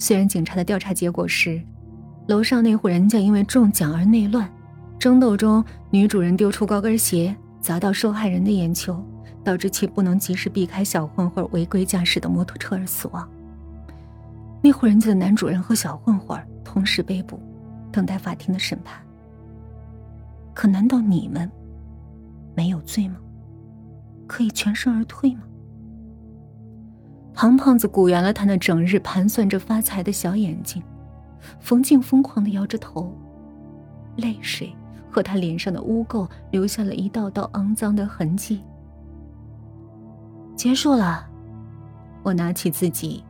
虽然警察的调查结果是，楼上那户人家因为中奖而内乱，争斗中女主人丢出高跟鞋砸到受害人的眼球，导致其不能及时避开小混混违规驾驶的摩托车而死亡。那户人家的男主人和小混混同时被捕，等待法庭的审判。可难道你们没有罪吗？可以全身而退吗？庞胖子鼓圆了他那整日盘算着发财的小眼睛，冯静疯狂的摇着头，泪水和他脸上的污垢留下了一道道肮脏的痕迹。结束了，我拿起自己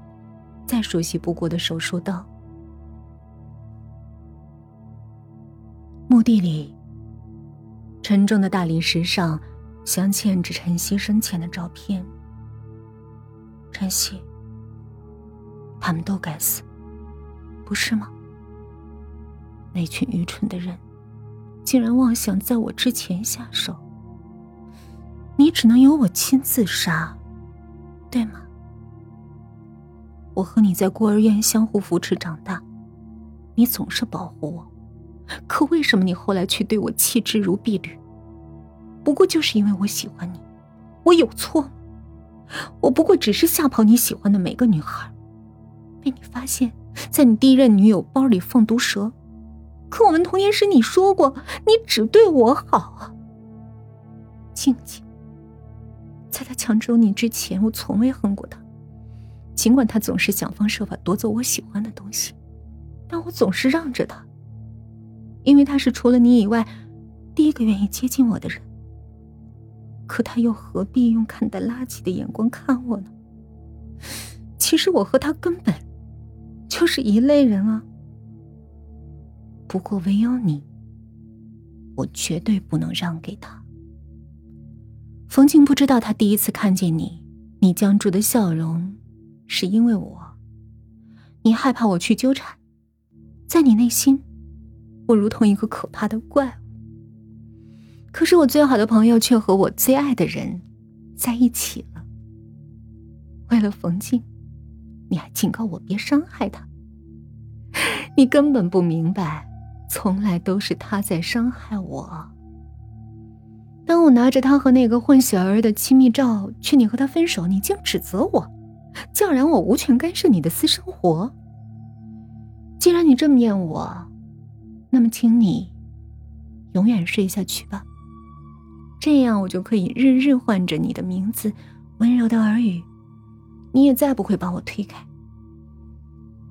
再熟悉不过的手术刀。墓地里，沉重的大理石上，镶嵌着晨曦生前的照片。晨曦，他们都该死，不是吗？那群愚蠢的人，竟然妄想在我之前下手。你只能由我亲自杀，对吗？我和你在孤儿院相互扶持长大，你总是保护我，可为什么你后来却对我弃之如敝履？不过就是因为我喜欢你，我有错吗？我不过只是吓跑你喜欢的每个女孩，被你发现，在你第一任女友包里放毒蛇。可我们童年时你说过，你只对我好啊。静静，在他抢走你之前，我从未恨过他。尽管他总是想方设法夺走我喜欢的东西，但我总是让着他，因为他是除了你以外，第一个愿意接近我的人。可他又何必用看待垃圾的眼光看我呢？其实我和他根本就是一类人啊。不过唯有你，我绝对不能让给他。冯静不知道，他第一次看见你，你僵住的笑容，是因为我。你害怕我去纠缠，在你内心，我如同一个可怕的怪物。可是我最好的朋友却和我最爱的人在一起了。为了冯静，你还警告我别伤害他。你根本不明白，从来都是他在伤害我。当我拿着他和那个混血儿的亲密照劝你和他分手，你竟指责我，叫嚷我无权干涉你的私生活。既然你这么厌我，那么请你永远睡下去吧。这样，我就可以日日唤着你的名字，温柔的耳语，你也再不会把我推开。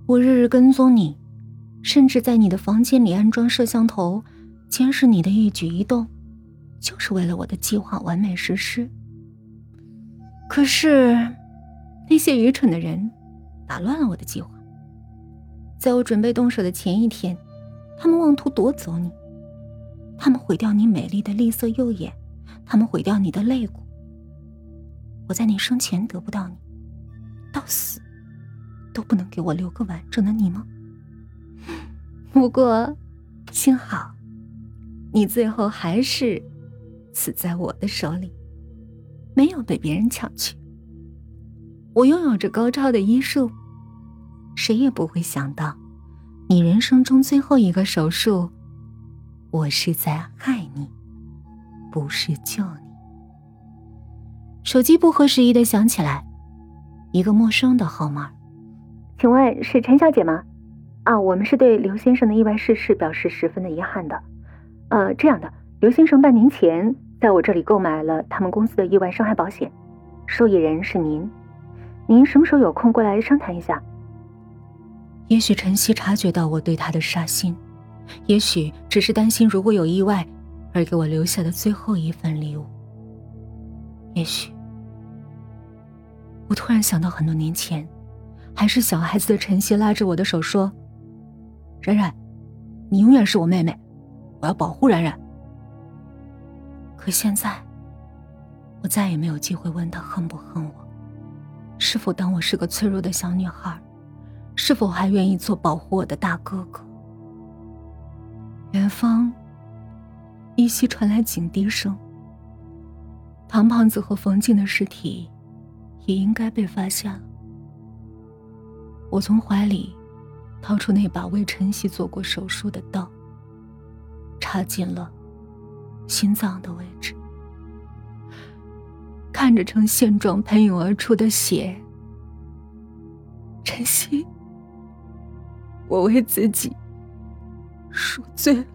我日日跟踪你，甚至在你的房间里安装摄像头，监视你的一举一动，就是为了我的计划完美实施。可是，那些愚蠢的人打乱了我的计划，在我准备动手的前一天，他们妄图夺走你，他们毁掉你美丽的绿色右眼。他们毁掉你的肋骨。我在你生前得不到你，到死都不能给我留个完整的你吗？不过，幸好，你最后还是死在我的手里，没有被别人抢去。我拥有着高超的医术，谁也不会想到，你人生中最后一个手术，我是在害你。不是救你。手机不合时宜的响起来，一个陌生的号码，请问是陈小姐吗？啊，我们是对刘先生的意外逝世表示十分的遗憾的。呃，这样的，刘先生半年前在我这里购买了他们公司的意外伤害保险，受益人是您。您什么时候有空过来商谈一下？也许晨曦察觉到我对他的杀心，也许只是担心如果有意外。而给我留下的最后一份礼物。也许，我突然想到很多年前，还是小孩子的晨曦拉着我的手说：“冉冉，你永远是我妹妹，我要保护冉冉。”可现在，我再也没有机会问他恨不恨我，是否当我是个脆弱的小女孩，是否还愿意做保护我的大哥哥。远方。依稀传来警笛声。唐胖子和冯静的尸体也应该被发现了。我从怀里掏出那把为晨曦做过手术的刀，插进了心脏的位置。看着呈线状喷涌而出的血，晨曦，我为自己赎罪了。